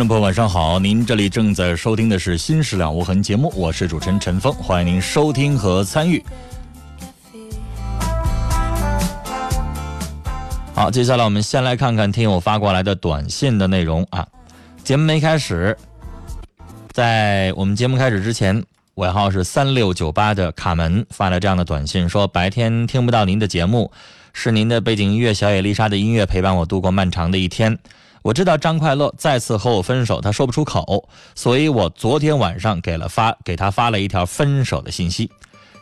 众朋友，晚上好！您这里正在收听的是《新事了无痕》节目，我是主持人陈峰，欢迎您收听和参与。好，接下来我们先来看看听友发过来的短信的内容啊。节目没开始，在我们节目开始之前，尾号是三六九八的卡门发了这样的短信，说白天听不到您的节目，是您的背景音乐小野丽莎的音乐陪伴我度过漫长的一天。我知道张快乐再次和我分手，他说不出口，所以我昨天晚上给了发给他发了一条分手的信息。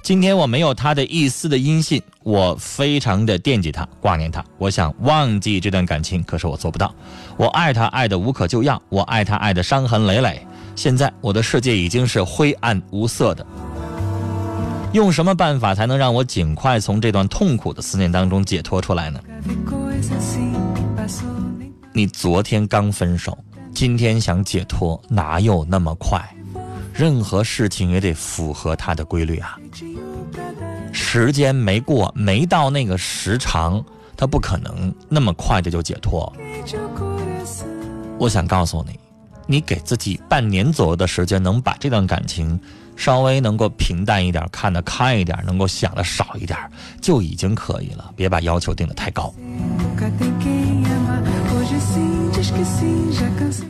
今天我没有他的一丝的音信，我非常的惦记他，挂念他。我想忘记这段感情，可是我做不到。我爱他爱的无可救药，我爱他爱的伤痕累累。现在我的世界已经是灰暗无色的。用什么办法才能让我尽快从这段痛苦的思念当中解脱出来呢？你昨天刚分手，今天想解脱，哪有那么快？任何事情也得符合它的规律啊。时间没过，没到那个时长，它不可能那么快的就解脱。我想告诉你，你给自己半年左右的时间，能把这段感情稍微能够平淡一点，看得开一点，能够想的少一点，就已经可以了。别把要求定得太高。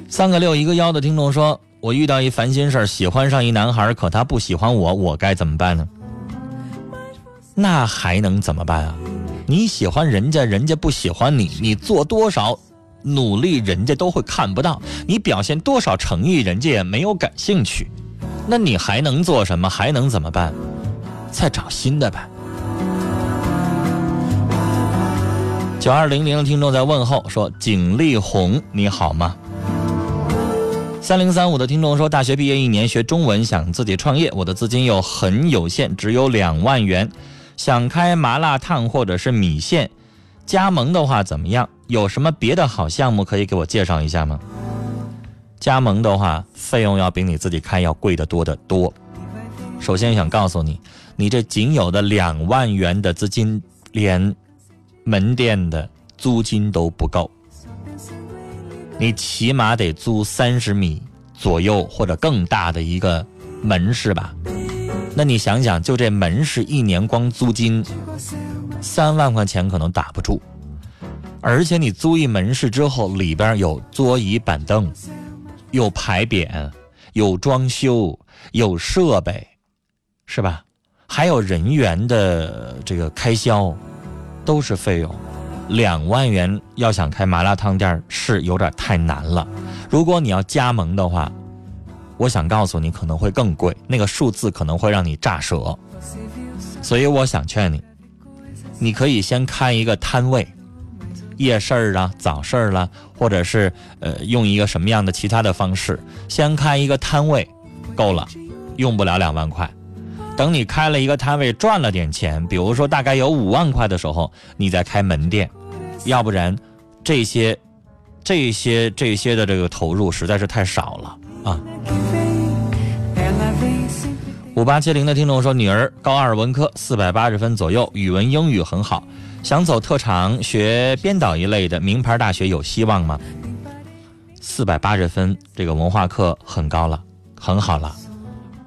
三个六一个幺的听众说：“我遇到一烦心事，喜欢上一男孩，可他不喜欢我，我该怎么办呢？”那还能怎么办啊？你喜欢人家，人家不喜欢你，你做多少努力，人家都会看不到；你表现多少诚意，人家也没有感兴趣。那你还能做什么？还能怎么办？再找新的呗。九二零零的听众在问候说：“景丽红，你好吗？”三零三五的听众说：“大学毕业一年，学中文，想自己创业，我的资金又很有限，只有两万元，想开麻辣烫或者是米线，加盟的话怎么样？有什么别的好项目可以给我介绍一下吗？”加盟的话，费用要比你自己开要贵得多得多。首先想告诉你，你这仅有的两万元的资金，连。门店的租金都不够，你起码得租三十米左右或者更大的一个门市吧？那你想想，就这门市一年光租金三万块钱可能打不住，而且你租一门市之后，里边有桌椅板凳，有牌匾，有装修，有设备，是吧？还有人员的这个开销。都是费用，两万元要想开麻辣烫店是有点太难了。如果你要加盟的话，我想告诉你可能会更贵，那个数字可能会让你炸舌。所以我想劝你，你可以先开一个摊位，夜市儿啊、早市儿啦，或者是呃用一个什么样的其他的方式，先开一个摊位，够了，用不了两万块。等你开了一个摊位赚了点钱，比如说大概有五万块的时候，你再开门店，要不然这些、这些、这些的这个投入实在是太少了啊。五八七零的听众说，女儿高二文科四百八十分左右，语文英语很好，想走特长学编导一类的名牌大学有希望吗？四百八十分，这个文化课很高了，很好了。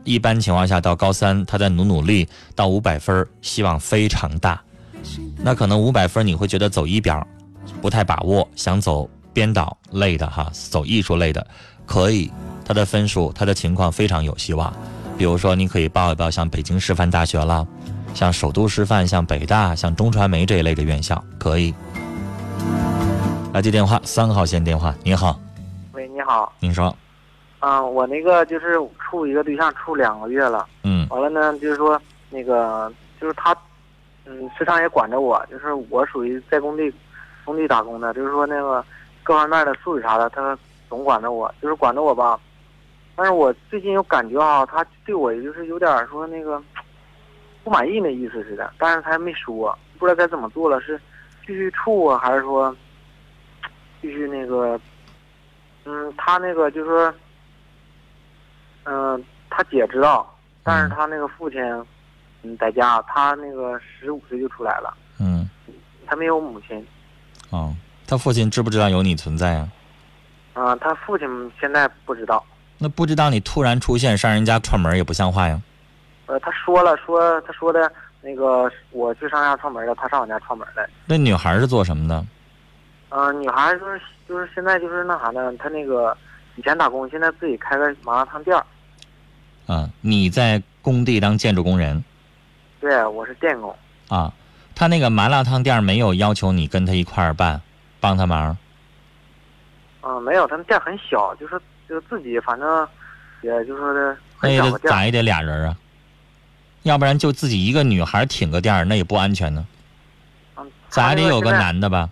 一般情况下，到高三他再努努力，到五百分，希望非常大。那可能五百分你会觉得走一表不太把握，想走编导类的哈，走艺术类的可以，他的分数他的情况非常有希望。比如说，你可以报一报像北京师范大学了，像首都师范、像北大、像中传媒这一类的院校，可以。来接电话，三号线电话，你好，喂，你好，您说，嗯，我那个就是处一个对象处两个月了，嗯完了呢，就是说那个就是他，嗯，时常也管着我，就是我属于在工地工地打工的，就是说那个各方面的素质啥的，他总管着我，就是管着我吧。但是我最近有感觉啊，他对我就是有点说那个不满意那意思似的，但是他还没说，不知道该怎么做了，是继续处啊，还是说继续那个，嗯，他那个就是说，嗯、他姐知道，但是他那个父亲，嗯，在家，他那个十五岁就出来了，嗯，他没有母亲，哦，他父亲知不知道有你存在啊？嗯、他父亲现在不知道，那不知道你突然出现上人家串门也不像话呀。呃，他说了，说他说的那个我去上家串门了，他上我家串门来，那女孩是做什么的？嗯、女孩就是就是现在就是那啥呢，她那个以前打工，现在自己开个麻辣烫店儿，啊，你在工地当建筑工人对，我是电工，啊？他那个麻辣烫店没有要求你跟他一块儿办，帮他忙。嗯、没有，他们店很小，就是就是自己反正也就说的那也得。咋也得俩人啊，要不然就自己一个女孩挺个店儿，那也不安全呢。嗯，咋也得有个。男的吧？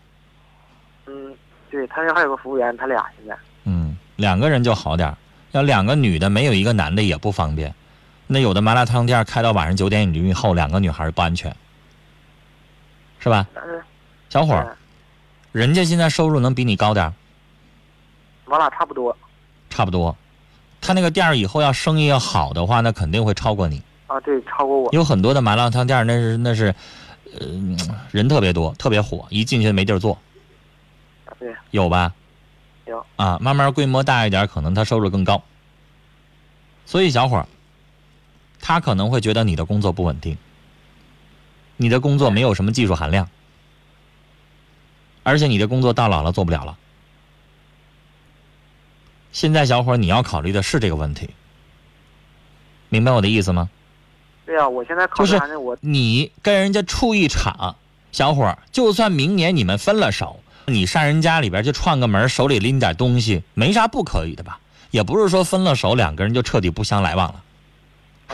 嗯，对他那还有个服务员，他俩现在。嗯，两个人就好点儿，要两个女的没有一个男的也不方便。那有的麻辣烫店开到晚上九点以后，两个女孩不安全，是吧？小伙儿，人家现在收入能比你高点儿，我俩差不多差不多。他那个店儿以后要生意要好的话，那肯定会超过你。啊，对，超过我。有很多的麻辣烫店，那是那是，呃，人特别多，特别火，一进去没地儿坐，对，有吧？有啊，慢慢规模大一点，可能他收入更高。所以小伙儿，他可能会觉得你的工作不稳定，你的工作没有什么技术含量，而且你的工作到老了做不了了。现在小伙儿，你要考虑的是这个问题，明白我的意思吗？对呀、我现在考虑你跟人家处一场，小伙儿，就算明年你们分了手，你上人家里边去串个门，手里拎点东西，没啥不可以的吧？也不是说分了手，两个人就彻底不相来往了，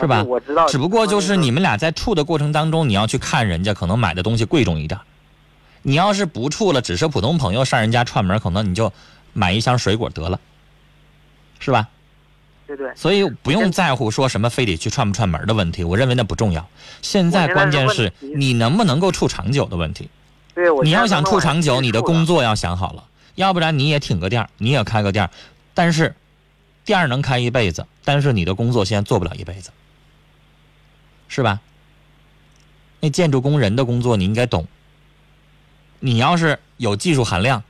是吧啊？我知道。只不过就是你们们俩在处的过程当中，你要去看人家可能买的东西贵重一点。你要是不处了，只是普通朋友上人家串门，可能你就买一箱水果得了，是吧？对对，所以不用在乎说什么非得去串不串门的问题，我认为那不重要。现在关键是你能不能够处长久的问题。对我。你要想处长久，你的工作作要想好了，要不然你也挺个店儿，你也开个店儿，但是店儿能开一辈子，但是你的工作现在做不了一辈子，是吧？那建筑工人的工作你应该懂。你要是有技术含量，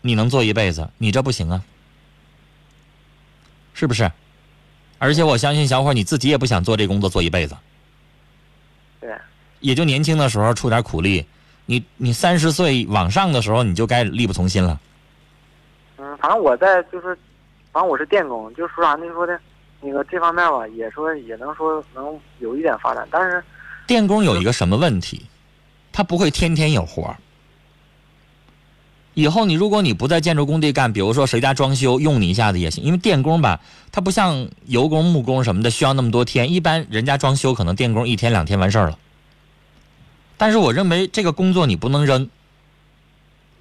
你能做一辈子，你这不行啊，是不是？而且我相信小伙你自己也不想做这工作做一辈子，对，也就年轻的时候出点苦力，你你三十岁往上的时候你就该力不从心了。嗯，反正我在就是，反正我是电工，就说啥呢？说的，那个这方面吧，也说也能说能有一点发展，但是电工有一个什么问题？他不会天天有活儿。以后你如果你不在建筑工地干，比如说谁家装修用你一下子也行，因为电工吧，他不像油工、木工什么的需要那么多天，一般人家装修可能电工一天两天完事儿了。但是我认为这个工作你不能扔，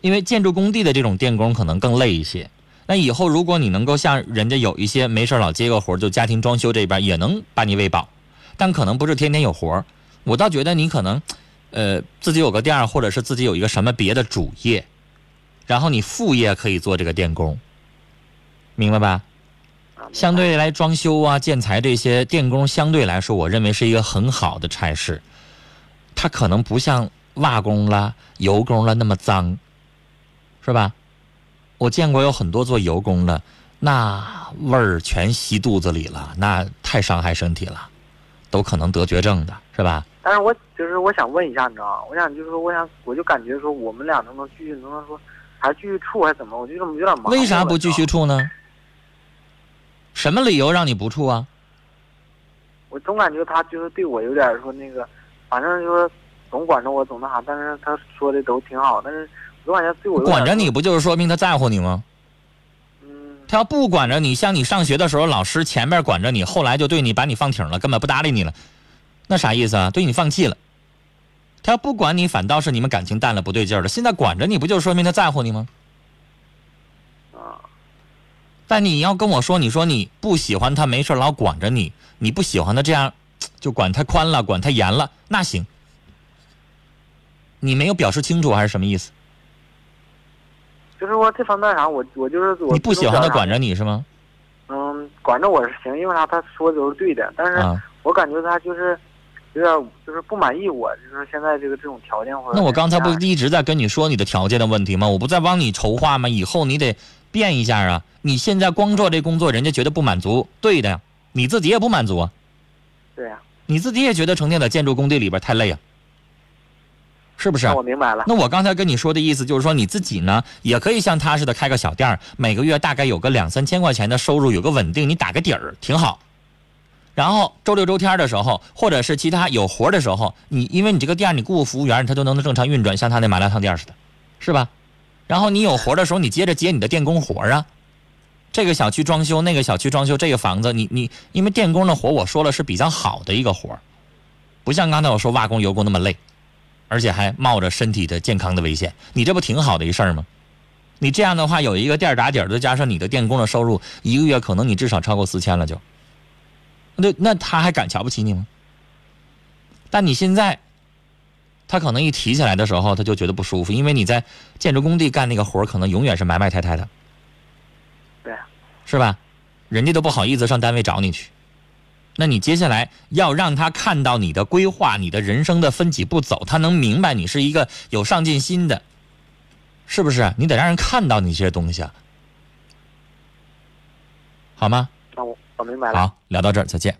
因为建筑工地的这种电工可能更累一些。那以后如果你能够像人家有一些没事老接个活儿，就家庭装修这边也能把你喂饱，但可能不是天天有活儿。我倒觉得你可能，呃，自己有个店儿，或者是自己有一个什么别的主业，然后你副业可以做这个电工，明白吧？啊，相对来装修啊、建材这些电工，相对来说，我认为是一个很好的差事。它可能不像瓦工了、油工了那么脏，是吧？我见过有很多做油工的，那味儿全吸肚子里了，那太伤害身体了，都可能得绝症的，是吧？但是我就是我想问一下，你知道吗？我想就是说，我想我就感觉说我们俩能不能继续，能不能说还继续处还是怎么？我就这么有点麻烦。为啥不继续？处呢？什么理由让你不处啊？我总感觉他就是对我有点说那个，反正就是总管着我，总那啥。但是他说的都挺好，但是我总感觉对我管着你不就是说明他在乎你吗？嗯，他要不管着你，像你上学的时候，老师前面管着你，后来就对你把你放挺了，根本不搭理你了，那啥意思啊？对你放弃了。他要不管你，反倒是你们感情淡了，不对劲儿了。现在管着你，不就说明他在乎你吗？啊，但你要跟我说，你说你不喜欢他，没事老管着你，你不喜欢他这样，就管太宽了，管太严了，那行。你没有表示清楚还是什么意思？就是说这方面啥，我我就是我你不喜欢他管着。你是吗？嗯，管着我是行，因为啥？他说的都是对的，但是啊，我感觉他就是有点就是不满意我，就是现在这个这种条件或者。那我刚才不一直在跟你说你的条件的问题吗？我不在帮你筹划吗？以后你得变一下啊！你现在光做这工作，人家觉得不满足，对的呀，你自己也不满足啊，对呀、你自己也觉得成天在建筑工地里边太累啊，是不是那？我明白了。那我刚才跟你说的意思就是说，你自己呢也可以像他似的开个小店儿，每个月大概有个两三千块钱的收入，有个稳定，你打个底儿挺好。然后周六周天的时候，或者是其他有活的时候，你因为你这个店你雇个服务员，他都能正常运转，像他那麻辣烫店似的，是吧？然后你有活的时候，你接着接你的电工活啊。这个小区装修，那个小区装修，这个房子，你你因为电工的活，我说了是比较好的一个活不像刚才我说瓦工、油工那么累。而且还冒着身体的健康的危险，你这不挺好的一事儿吗？你这样的话，有一个店打底儿，再加上你的电工的收入，一个月可能你至少超过四千了就。那那他还敢瞧不起你吗？但你现在，他可能一提起来的时候，他就觉得不舒服，因为你在建筑工地干那个活可能永远是埋埋汰汰的，是吧？人家都不好意思上单位找你去。那你接下来要让他看到你的规划，你的人生的分几步走，他能明白你是一个有上进心的，是不是？你得让人看到你这些东西啊，好吗？那我我明白了。好，聊到这儿，再见。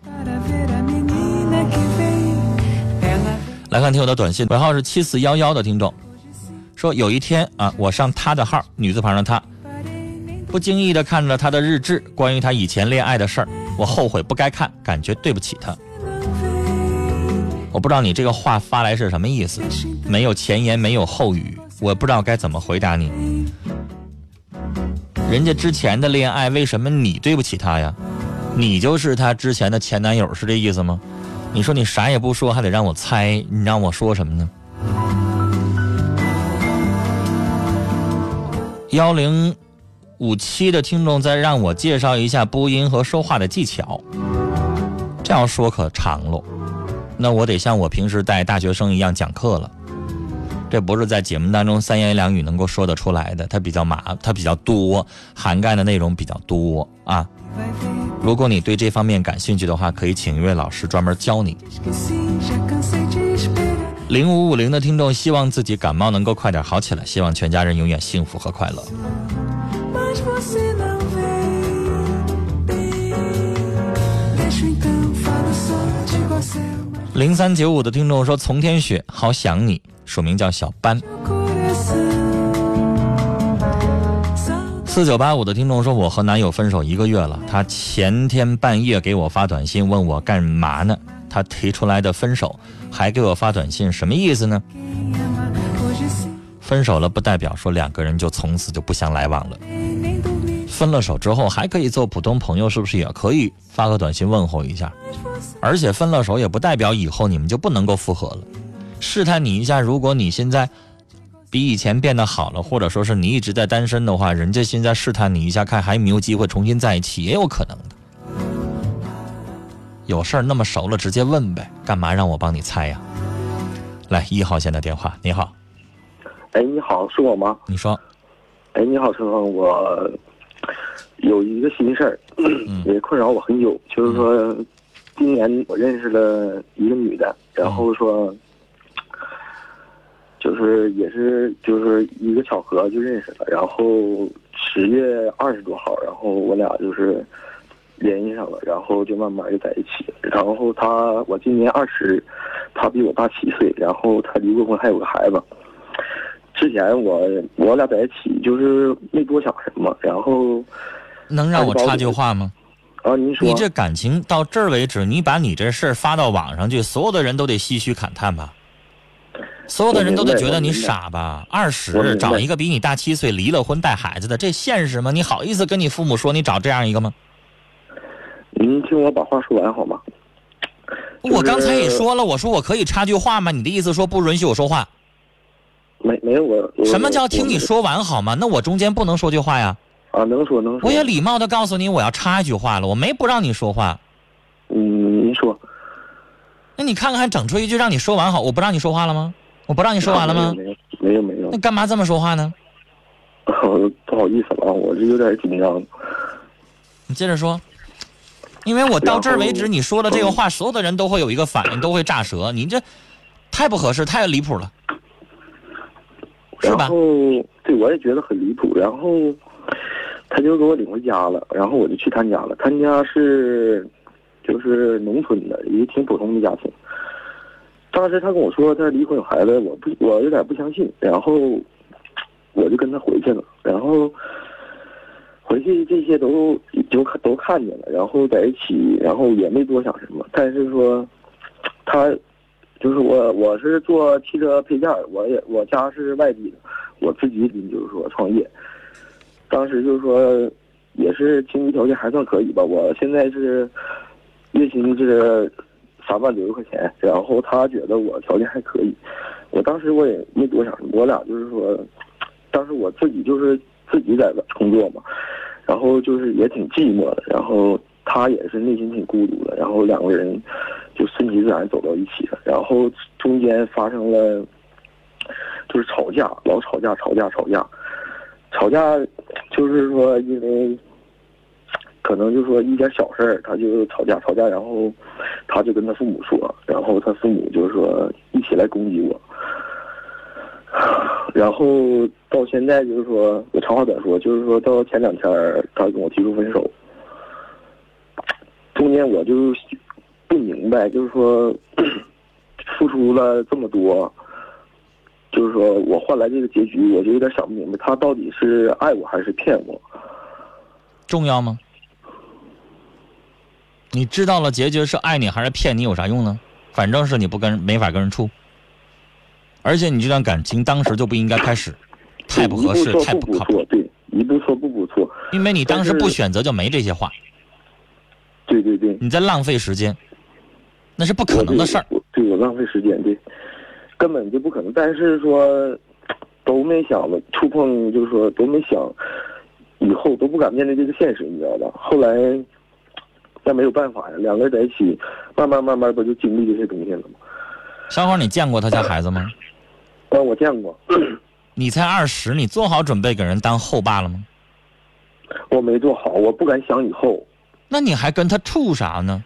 来看听友的短信，尾号是七四幺幺的听众说，有一天啊，我上他的号，女字旁的他不经意的看着他的日志，关于他以前恋爱的事儿，我后悔不该看，感觉对不起他。我不知道你这个话发来是什么意思，没有前言，没有后语，我不知道该怎么回答你。人家之前的恋爱，为什么你对不起他呀？你就是他之前的前男友，是这意思吗？你说你啥也不说，还得让我猜，你让我说什么呢？幺零五七的听众再让我介绍一下播音和说话的技巧，这样说可长喽。那我得像我平时带大学生一样讲课了。这不是在节目当中三言两语能够说得出来的，它比较麻，它比较多，涵盖的内容比较多啊。如果你对这方面感兴趣的话，可以请一位老师专门教你。零五五零的听众希望自己感冒能够快点好起来，希望全家人永远幸福和快乐。零三九五的听众说：“从天雪，好想你。”署名叫小班。四九八五的听众说：“我和男友分手一个月了，他前天半夜给我发短信问我干嘛呢？他提出来的分手，还给我发短信，什么意思呢？分手了不代表说两个人就从此就不相来往了。分了手之后还可以做普通朋友，是不是也可以发个短信问候一下？而且分了手也不代表以后你们就不能够复合了。试探你一下，如果你现在比以前变得好了，或者说是你一直在单身的话，人家现在试探你一下，看还有没有机会重新在一起，也有可能的。有事儿那么熟了，直接问呗，干嘛让我帮你猜呀？来，一号线的电话，你好，哎，你好，是我吗？你说，哎，你好，陈峰，我有一个心事儿，也困扰我很久，就是说，今年我认识了一个女的，然后说，就是也是就是一个巧合就认识了，然后十月二十多号，然后我俩就是联系上了，然后就慢慢就在一起。然后她我今年二十，她比我大七岁，然后她离过婚，还有个孩子。之前我我俩在一起就是没多想什么，然后能让我插句话吗？啊，您说你这感情到这儿为止，你把你这事儿发到网上去，所有的人都得唏嘘感叹吧？所有的人都得觉得你傻吧？二十找一个比你大七岁、离了婚带孩子的，这现实吗？你好意思跟你父母说你找这样一个吗？您听我把话说完好吗？就是我刚才也说了，我说我可以插句话吗？你的意思说不允许我说话？没没有我我什么叫听你说完好吗？那我中间不能说句话呀？啊？能说能说。我也礼貌的告诉你我要插一句话了，我没不让你说话。嗯，您说。那你看看整出一句让你说完好，我不让你说话了吗？我不让你说完了吗？没有没有没有那，干嘛这么说话呢？不好意思了啊，我这有点紧张。你接着说，因为我到这儿为止，你说的这个话，所有的人都会有一个反应，都会炸舌。你这太不合适，太离谱了，是吧然？后对我也觉得很离谱，然后他就给我领回家了，然后我就去他家了。他家是就是农村的一个挺普通的家庭。当时他跟我说他离婚有孩子，我不我有点不相信，然后我就跟他回去了，然后回去这些都就都看见了，然后在一起，然后也没多想什么，但是说他就是我，我是做汽车配件，我也我家是外地的，我自己就是说创业。当时就是说，也是经济条件还算可以吧。我现在是月薪是三万多块钱，然后他觉得我条件还可以。我当时我也没多想，我俩就是说，当时我自己就是自己在工作嘛，然后就是也挺寂寞的，然后他也是内心挺孤独的，然后两个人就顺其自然走到一起了，然后中间发生了就是吵架，老吵架，吵架，吵架，吵架，就是说因为可能就是说一点小事儿他就吵架，吵架，然后他就跟他父母说，然后他父母就是说一起来攻击我。然后到现在就是说，我长话短说，就是说到前两天他跟我提出分手，中间我就不明白，就是说 付出了这么多，就是说我换来这个结局，我就有点想不明白，他到底是爱我还是骗我？重要吗？你知道了结局是爱你还是骗你有啥用呢？反正是你不跟没法跟人处，而且你这段感情当时就不应该开始，太不合适，太不靠谱。对，一步错步步错，因为你当时不选择就没这些话，对对对，你在浪费时间，那是不可能的事儿。对我浪费时间，对，根本就不可能。但是说都没想着触碰，就是说都没想，以后都不敢面对这个现实，你知道吧？后来那没有办法呀，两个人在一起，慢慢慢慢不就经历这些东西了吗？小伙，你见过他家孩子吗？啊，我见过，你才二十，你做好准备给人当后爸了吗？我没做好，我不敢想以后。那你还跟他处啥呢？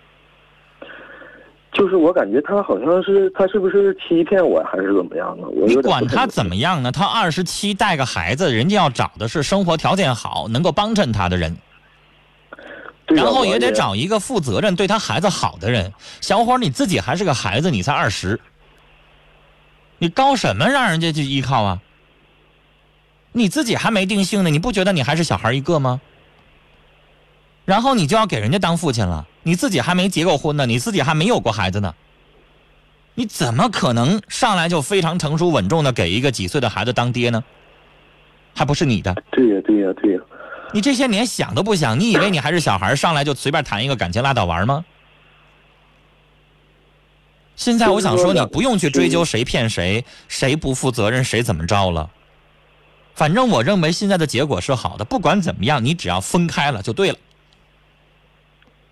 就是我感觉他好像是他是不是欺骗我还是怎么样呢？我你管他怎么样呢？他二十七带个孩子，人家要找的是生活条件好、能够帮衬他的人，然后也得找一个负责任、对他孩子好的人。小伙，你自己还是个孩子，你才二十，你高什么让人家去依靠啊？你自己还没定性呢，你不觉得你还是小孩一个吗？然后你就要给人家当父亲了，你自己还没结过婚呢，你自己还没有过孩子呢，你怎么可能上来就非常成熟稳重的给一个几岁的孩子当爹呢？还不是你的？对呀对呀对呀，你这些年想都不想，你以为你还是小孩，上来就随便谈一个感情拉倒玩吗？现在我想说，你不用去追究谁骗谁，谁不负责任，谁怎么着了。反正我认为现在的结果是好的，不管怎么样，你只要分开了就对了。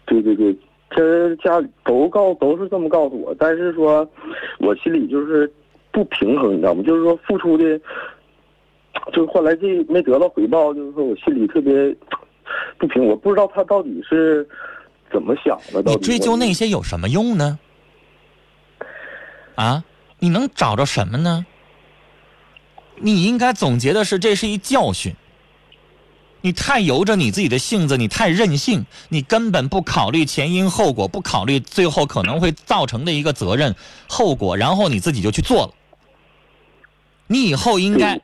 对对对，其实家里都告都是这么告诉我，但是说我心里就是不平衡，你知道吗？就是说付出的，就是后来这没得到回报，就是说我心里特别不平，我不知道他到底是怎么想的。你追究那些有什么用呢？啊，你能找着什么呢？你应该总结的是，这是一教训。你太由着你自己的性子，你太任性，你根本不考虑前因后果，不考虑最后可能会造成的一个责任后果，然后你自己就去做了。你以后应该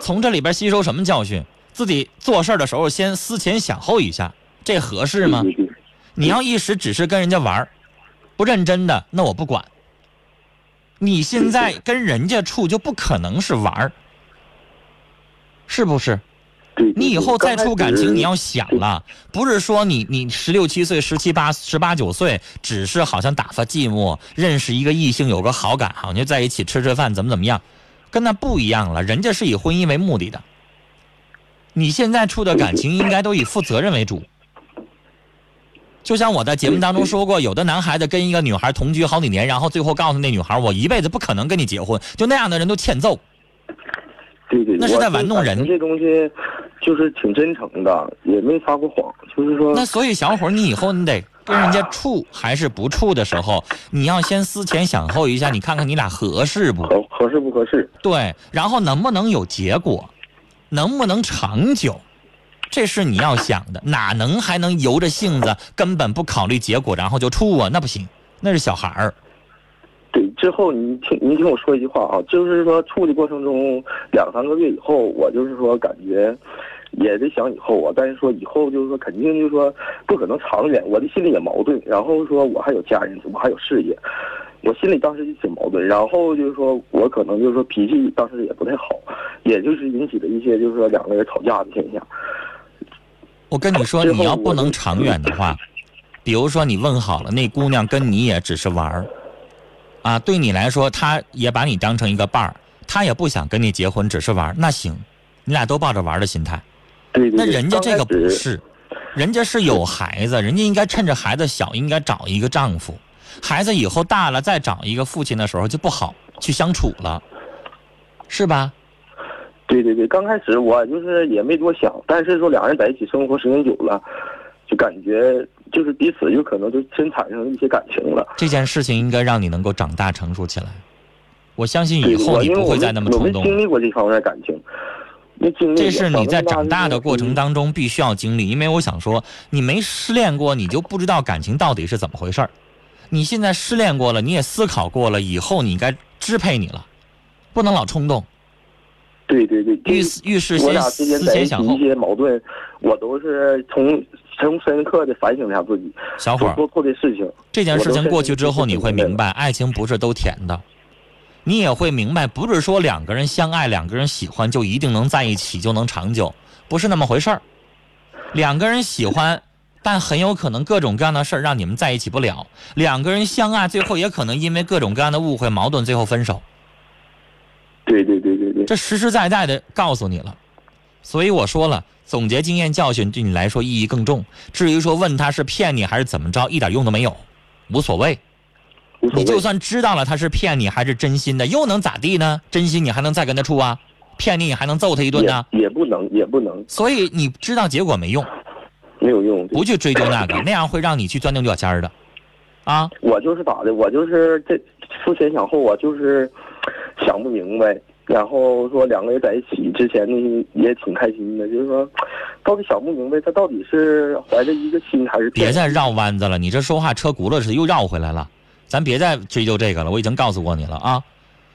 从这里边吸收什么教训？自己做事儿的时候先思前想后一下，这合适吗？你要一时只是跟人家玩儿，不认真的，那我不管。你现在跟人家处就不可能是玩儿，是不是？对对你以后再处感情，你要想了，不是说你你十六七岁、十七八、十八九岁，只是好像打发寂寞，认识一个异性有个好感，好像就在一起吃吃饭，怎么怎么样，跟那不一样了。人家是以婚姻为目的的，你现在处的感情应该都以负责任为主。就像我在节目当中说过，有的男孩子跟一个女孩同居好几年，然后最后告诉那女孩，我一辈子不可能跟你结婚，就那样的人都欠揍。对对，那是在玩弄人这东西就是挺真诚的，也没撒过谎，就是说那所以小伙儿，你以后你得跟人家处还是不处的时候，你要先思前想后一下，你看看你俩合适不？合合适不合适？对，然后能不能有结果，能不能长久，这是你要想的。哪能还能由着性子，根本不考虑结果，然后就处啊？那不行，那是小孩儿。对，之后你听你听我说一句话啊，就是说处的过程中两三个月以后，我就是说感觉也得想以后啊，但是说以后就是说肯定就是说不可能长远，我的心里也矛盾，然后说我还有家人，我还有事业，我心里当时就挺矛盾，然后就是说我可能就是说脾气当时也不太好，也就是引起了一些就是说两个人吵架的现象。我跟你说，你要不能长远的话，比如说你问好了，那姑娘跟你也只是玩儿，啊，对你来说，她也把你当成一个伴儿，她也不想跟你结婚，只是玩儿，那行，你俩都抱着玩儿的心态。对对对，那人家这个不是，人家是有孩子，人家应该趁着孩子小，应该找一个丈夫。孩子以后大了再找一个父亲的时候就不好去相处了，是吧？对对对，刚开始我就是也没多想，但是说两人在一起生活时间久了，就感觉就是彼此有可能就真产生一些感情了。这件事情应该让你能够长大成熟起来。我相信以，后你不会再那么冲动了。经历过这方面的感情，这是你在长大的嗯过程当中必须要经历，因为我想说，你没失恋过，你就不知道感情到底是怎么回事儿。你现在失恋过了，你也思考过了，以后你应该支配你了，不能老冲动，对对对，遇遇事先思前想后一。些矛盾，我都是从从深刻的反省一下自己小伙做错的事情。这件事情过去之后，你会明。白，爱情不是都甜的。你也会明白，不是说两个人相爱、两个人喜欢就一定能在一起，就能长久，不是那么回事儿。两个人喜欢，但很有可能各种各样的事儿让你们在一起不了。两个人相爱，最后也可能因为各种各样的误会、矛盾，最后分手。对对对对对，这实实在在的告诉你了。所以我说了，总结经验教训对你来说意义更重。至于说问他是骗你还是怎么着，一点用都没有，无所谓。无所谓你就算知道了他是骗你还是真心的，又能咋地呢？真心你还能再跟他处啊？骗你你还能揍他一顿呢？也也不能也不能所以你知道结果没用，没有用。不去追究那个，那样会让你去钻牛角尖儿的，啊！我就是咋的，我就是这思前想后我，就是想不明白。然后说两个人在一起之前呢，也挺开心的，就是说，到底想不明白他到底是怀着一个心还是别再绕弯子了，你这说话车轱辘似的又绕回来了，咱别再追究这个了，我已经告诉过你了啊！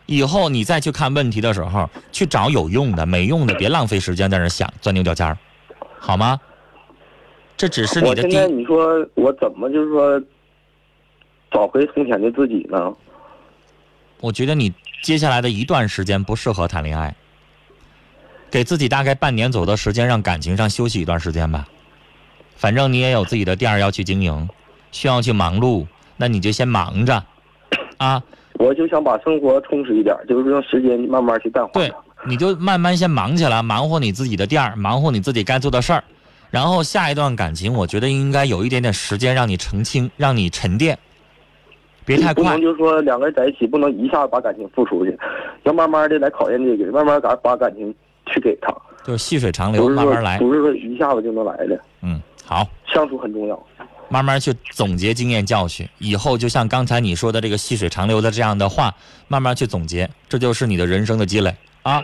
以后你再去看问题的时候，去找有用的，没用的别浪费时间在那想钻牛角尖儿，好吗？这只是你的第我现在你说我怎么就是说找回从前的自己呢？我觉得你接下来的一段时间不适合谈恋爱，给自己大概半年左右的时间，让感情上休息一段时间吧。反正你也有自己的店儿要去经营，需要去忙碌，那你就先忙着，啊，我就想把生活充实一点，就是用时间慢慢去淡化对。，你就慢慢先忙起来，忙活你自己的店儿，忙活你自己该做的事儿，然后下一段感情，我觉得应该有一点点时间让你澄清，让你沉淀，别太快不能。就是说两个人在一起，不能一下子把感情付出去，要慢慢的来考验这个，慢慢把把感情去给他，就是细水长流，慢慢来。不是说一下子就能来的，嗯，好。相处很重要。慢慢去总结经验教训。以后就像刚才你说的这个细水长流的这样的话慢慢去总结这就是你的人生的积累。啊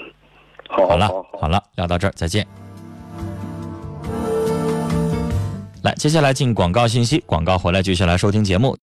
好了好了聊到这儿再见。来接下来进广告信息广告回来继续来收听节目。